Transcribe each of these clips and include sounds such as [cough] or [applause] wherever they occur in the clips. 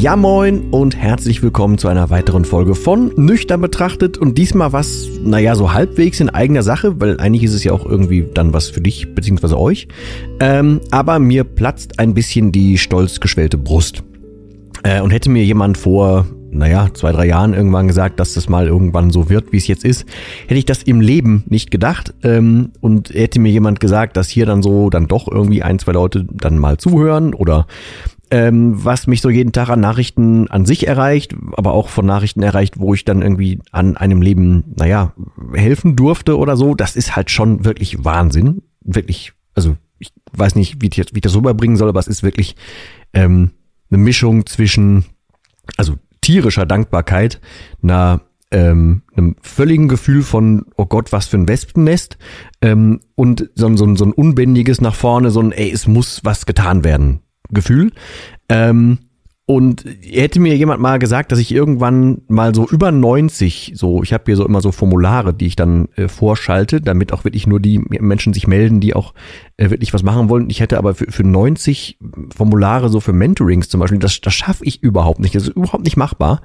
Ja moin und herzlich willkommen zu einer weiteren Folge von Nüchtern betrachtet und diesmal was, naja, so halbwegs in eigener Sache, weil eigentlich ist es ja auch irgendwie dann was für dich bzw. euch. Ähm, aber mir platzt ein bisschen die stolz geschwellte Brust. Äh, und hätte mir jemand vor, naja, zwei, drei Jahren irgendwann gesagt, dass das mal irgendwann so wird, wie es jetzt ist, hätte ich das im Leben nicht gedacht. Ähm, und hätte mir jemand gesagt, dass hier dann so dann doch irgendwie ein, zwei Leute dann mal zuhören oder ähm, was mich so jeden Tag an Nachrichten an sich erreicht, aber auch von Nachrichten erreicht, wo ich dann irgendwie an einem Leben, naja, helfen durfte oder so, das ist halt schon wirklich Wahnsinn. Wirklich, also ich weiß nicht, wie ich, wie ich das rüberbringen soll, aber es ist wirklich ähm, eine Mischung zwischen, also tierischer Dankbarkeit, einer ähm, einem völligen Gefühl von, oh Gott, was für ein Wespennest ähm, und so, so, so ein unbändiges nach vorne, so ein, ey, es muss was getan werden Gefühl. Ähm, und hätte mir jemand mal gesagt, dass ich irgendwann mal so über 90, so, ich habe hier so immer so Formulare, die ich dann äh, vorschalte, damit auch wirklich nur die Menschen sich melden, die auch äh, wirklich was machen wollen. Ich hätte aber für, für 90 Formulare, so für Mentorings zum Beispiel, das, das schaffe ich überhaupt nicht. Das ist überhaupt nicht machbar.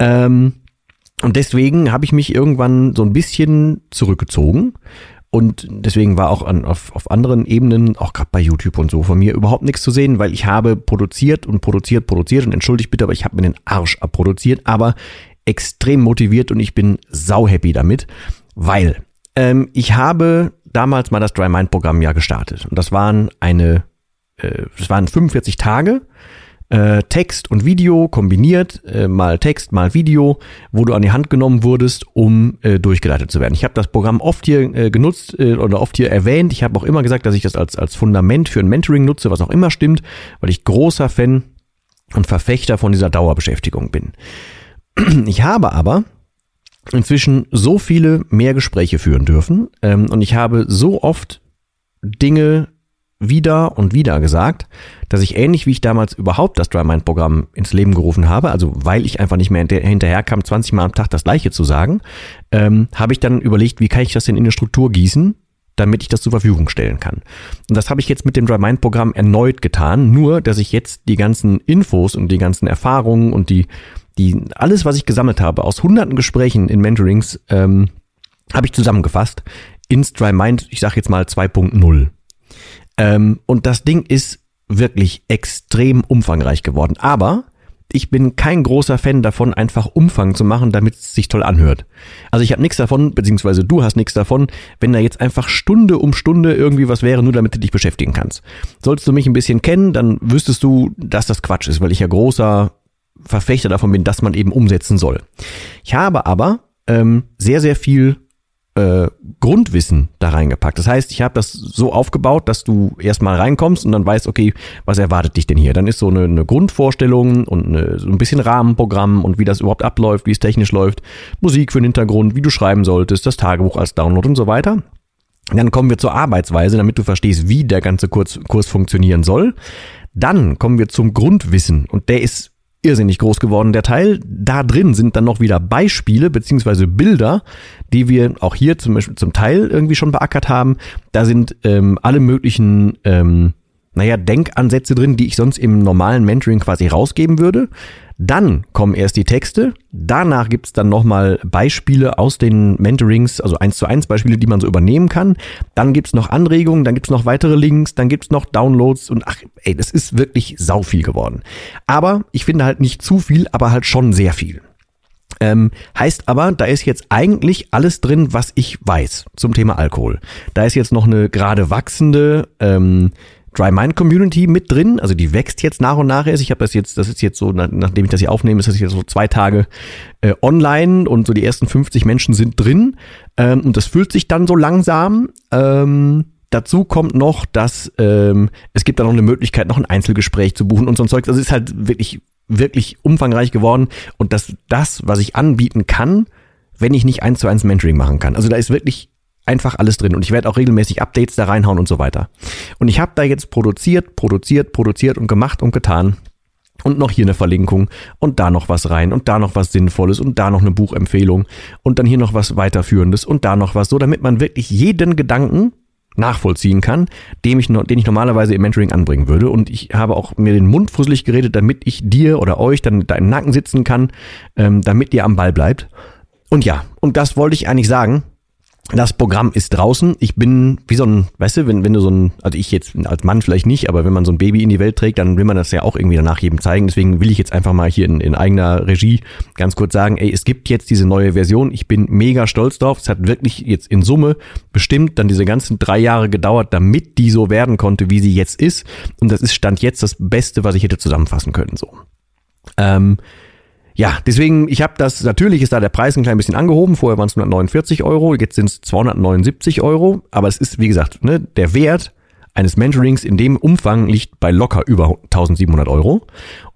Ähm, und deswegen habe ich mich irgendwann so ein bisschen zurückgezogen und deswegen war auch an, auf, auf anderen Ebenen, auch gerade bei YouTube und so, von mir überhaupt nichts zu sehen, weil ich habe produziert und produziert, produziert. Und entschuldigt bitte, aber ich habe mir den Arsch abproduziert, aber extrem motiviert und ich bin sau happy damit, weil ähm, ich habe damals mal das Dry Mind Programm ja gestartet. Und das waren eine, äh, das waren 45 Tage äh, Text und Video kombiniert, äh, mal Text, mal Video, wo du an die Hand genommen wurdest, um äh, durchgeleitet zu werden. Ich habe das Programm oft hier äh, genutzt äh, oder oft hier erwähnt. Ich habe auch immer gesagt, dass ich das als, als Fundament für ein Mentoring nutze, was auch immer stimmt, weil ich großer Fan und Verfechter von dieser Dauerbeschäftigung bin. [clears throat] Ich habe aber inzwischen so viele mehr Gespräche führen dürfen ähm, und ich habe so oft Dinge wieder und wieder gesagt, dass ich ähnlich wie ich damals überhaupt das Dry Mind Programm ins Leben gerufen habe, also weil ich einfach nicht mehr hinterher kam, 20 Mal am Tag das Gleiche zu sagen, ähm, habe ich dann überlegt, wie kann ich das denn in eine Struktur gießen, damit ich das zur Verfügung stellen kann. Und das habe ich jetzt mit dem Dry Mind Programm erneut getan, nur dass ich jetzt die ganzen Infos und die ganzen Erfahrungen und die, die alles, was ich gesammelt habe aus hunderten Gesprächen in Mentorings, ähm, habe ich zusammengefasst ins Dry Mind, ich sage jetzt mal 2.0. Ähm, und das Ding ist wirklich extrem umfangreich geworden. Aber ich bin kein großer Fan davon, einfach Umfang zu machen, damit es sich toll anhört. Also ich habe nichts davon, beziehungsweise du hast nichts davon, wenn da jetzt einfach Stunde um Stunde irgendwie was wäre, nur damit du dich beschäftigen kannst. Sollst du mich ein bisschen kennen, dann wüsstest du, dass das Quatsch ist, weil ich ja großer Verfechter davon bin, dass man eben umsetzen soll. Ich habe aber ähm, sehr, sehr viel äh, Grundwissen da reingepackt. Das heißt, ich habe das so aufgebaut, dass du erstmal reinkommst und dann weißt, okay, was erwartet dich denn hier? Dann ist so eine, eine Grundvorstellung und eine, so ein bisschen Rahmenprogramm und wie das überhaupt abläuft, wie es technisch läuft, Musik für den Hintergrund, wie du schreiben solltest, das Tagebuch als Download und so weiter. Dann kommen wir zur Arbeitsweise, damit du verstehst, wie der ganze Kurs, Kurs funktionieren soll. Dann kommen wir zum Grundwissen und der ist irrsinnig groß geworden, der Teil. Da drin sind dann noch wieder Beispiele beziehungsweise Bilder, die wir auch hier zum Beispiel zum Teil irgendwie schon beackert haben. Da sind ähm, alle möglichen ähm, naja, Denkansätze drin, die ich sonst im normalen Mentoring quasi rausgeben würde. Dann kommen erst die Texte, danach gibt's dann nochmal Beispiele aus den Mentorings, also eins zu eins Beispiele, die man so übernehmen kann. Dann gibt's noch Anregungen, dann gibt's noch weitere Links, dann gibt's noch Downloads und ach, ey, das ist wirklich sau viel geworden. Aber ich finde halt nicht zu viel, aber halt schon sehr viel. Ähm, heißt aber, da ist jetzt eigentlich alles drin, was ich weiß zum Thema Alkohol. Da ist jetzt noch eine gerade wachsende ähm, Dry Mind Community mit drin, also die wächst jetzt nach und nach erst. Ich habe das jetzt, das ist jetzt so, nachdem ich das hier aufnehme, ist das jetzt so zwei Tage äh, online und so die ersten 50 Menschen sind drin ähm, und das fühlt sich dann so langsam. Ähm, dazu kommt noch, dass ähm, es gibt da noch eine Möglichkeit, noch ein Einzelgespräch zu buchen und so ein Zeug. Also es ist halt wirklich, wirklich umfangreich geworden und dass das, was ich anbieten kann, wenn ich nicht eins zu eins Mentoring machen kann. Also da ist wirklich einfach alles drin und ich werde auch regelmäßig Updates da reinhauen und so weiter. Und ich habe da jetzt produziert, produziert, produziert und gemacht und getan und noch hier eine Verlinkung und da noch was rein und da noch was Sinnvolles und da noch eine Buchempfehlung und dann hier noch was weiterführendes und da noch was so, damit man wirklich jeden Gedanken nachvollziehen kann, dem ich, den ich normalerweise im Mentoring anbringen würde. Und ich habe auch mir den Mund fusselig geredet, damit ich dir oder euch dann da im Nacken sitzen kann, ähm, damit ihr am Ball bleibt. Und ja, und das wollte ich eigentlich sagen. Das Programm ist draußen. Ich bin wie so ein, weißt du, wenn, wenn du so ein, also ich jetzt als Mann vielleicht nicht, aber wenn man so ein Baby in die Welt trägt, dann will man das ja auch irgendwie danach jedem zeigen. Deswegen will ich jetzt einfach mal hier in, in eigener Regie ganz kurz sagen, ey, es gibt jetzt diese neue Version. Ich bin mega stolz drauf. Es hat wirklich jetzt in Summe bestimmt dann diese ganzen drei Jahre gedauert, damit die so werden konnte, wie sie jetzt ist. Und das ist Stand jetzt das Beste, was ich hätte zusammenfassen können, so. Ähm, ja, deswegen, ich habe das, natürlich ist da der Preis ein klein bisschen angehoben. Vorher waren es 149 Euro, jetzt sind es 279 Euro. Aber es ist, wie gesagt, ne, der Wert eines Mentorings in dem Umfang liegt bei locker über 1700 Euro.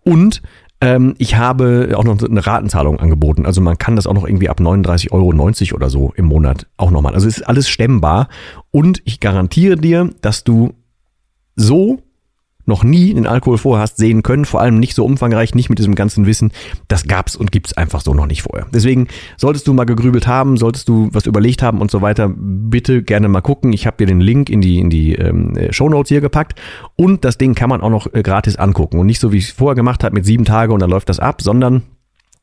Und ähm, ich habe auch noch eine Ratenzahlung angeboten. Also man kann das auch noch irgendwie ab 39,90 Euro oder so im Monat auch nochmal. Also es ist alles stemmbar. Und ich garantiere dir, dass du so noch nie den Alkohol vorher hast sehen können, vor allem nicht so umfangreich, nicht mit diesem ganzen Wissen. Das gab's und gibt's einfach so noch nicht vorher. Deswegen solltest du mal gegrübelt haben, solltest du was überlegt haben und so weiter, bitte gerne mal gucken. Ich habe dir den Link in die in die ähm, Show Notes hier gepackt und das Ding kann man auch noch äh, gratis angucken und nicht so wie ich es vorher gemacht habe mit sieben Tage und dann läuft das ab, sondern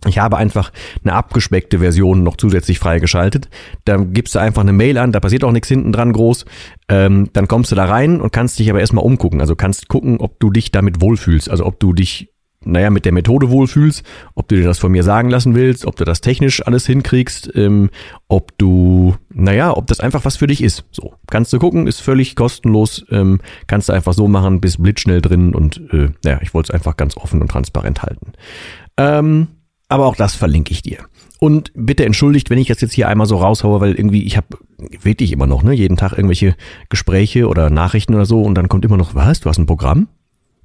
ich habe einfach eine abgespeckte Version noch zusätzlich freigeschaltet. Da gibst du einfach eine Mail an, da passiert auch nichts hinten dran groß. Ähm, dann kommst du da rein und kannst dich aber erstmal umgucken. Also kannst gucken, ob du dich damit wohlfühlst. Also ob du dich, naja, mit der Methode wohlfühlst, ob du dir das von mir sagen lassen willst, ob du das technisch alles hinkriegst, ähm, ob du, naja, ob das einfach was für dich ist. So, kannst du gucken, ist völlig kostenlos, ähm, kannst du einfach so machen, bist blitzschnell drin und äh, naja, ich wollte es einfach ganz offen und transparent halten. Ähm, aber auch das verlinke ich dir. Und bitte entschuldigt, wenn ich das jetzt hier einmal so raushaue, weil irgendwie, ich habe wirklich immer noch, ne, jeden Tag irgendwelche Gespräche oder Nachrichten oder so und dann kommt immer noch, was, du hast ein Programm?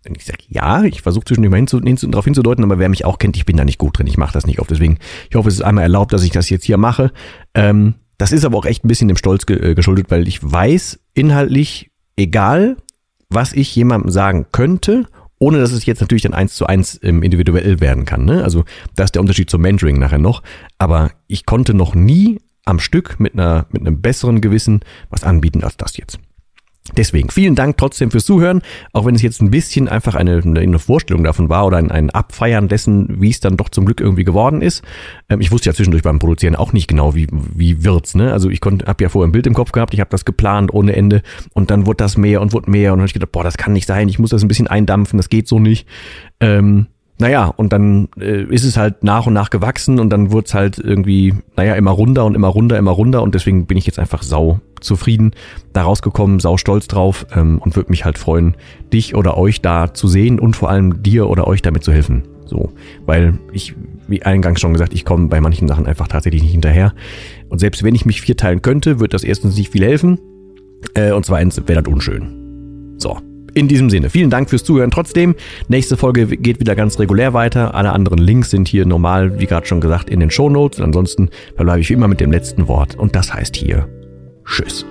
Und ich sage, ja, ich versuche zwischendurch mal hinzu, darauf hinzudeuten, aber wer mich auch kennt, ich bin da nicht gut drin, ich mache das nicht oft. Deswegen, ich hoffe, es ist einmal erlaubt, dass ich das jetzt hier mache. Ähm, das ist aber auch echt ein bisschen dem Stolz ge äh, geschuldet, weil ich weiß inhaltlich, egal was ich jemandem sagen könnte ohne dass es jetzt natürlich dann eins zu eins ähm, individuell werden kann. Ne? Also da ist der Unterschied zum Mentoring nachher noch. Aber ich konnte noch nie am Stück mit einer mit einem besseren Gewissen was anbieten als das jetzt. Deswegen vielen Dank trotzdem fürs Zuhören, auch wenn es jetzt ein bisschen einfach eine, eine Vorstellung davon war oder ein, ein Abfeiern dessen, wie es dann doch zum Glück irgendwie geworden ist. Ähm, ich wusste ja zwischendurch beim Produzieren auch nicht genau, wie, wie wird's. Ne? Also ich konnte, habe ja vorher ein Bild im Kopf gehabt, ich habe das geplant ohne Ende und dann wurde das mehr und wurde mehr und dann habe ich gedacht, boah, das kann nicht sein, ich muss das ein bisschen eindampfen, das geht so nicht. Ähm, naja, und dann äh, ist es halt nach und nach gewachsen und dann wurde es halt irgendwie, naja, immer runder und immer runder, immer runder und deswegen bin ich jetzt einfach sau zufrieden da rausgekommen, sau stolz drauf ähm, und würde mich halt freuen, dich oder euch da zu sehen und vor allem dir oder euch damit zu helfen. So, weil ich, wie eingangs schon gesagt, ich komme bei manchen Sachen einfach tatsächlich nicht hinterher. Und selbst wenn ich mich vierteilen könnte, wird das erstens nicht viel helfen äh, und zweitens wäre das unschön. So, in diesem Sinne, vielen Dank fürs Zuhören trotzdem. Nächste Folge geht wieder ganz regulär weiter. Alle anderen Links sind hier normal, wie gerade schon gesagt, in den Show Notes. Ansonsten verbleibe ich wie immer mit dem letzten Wort und das heißt hier Tschüss.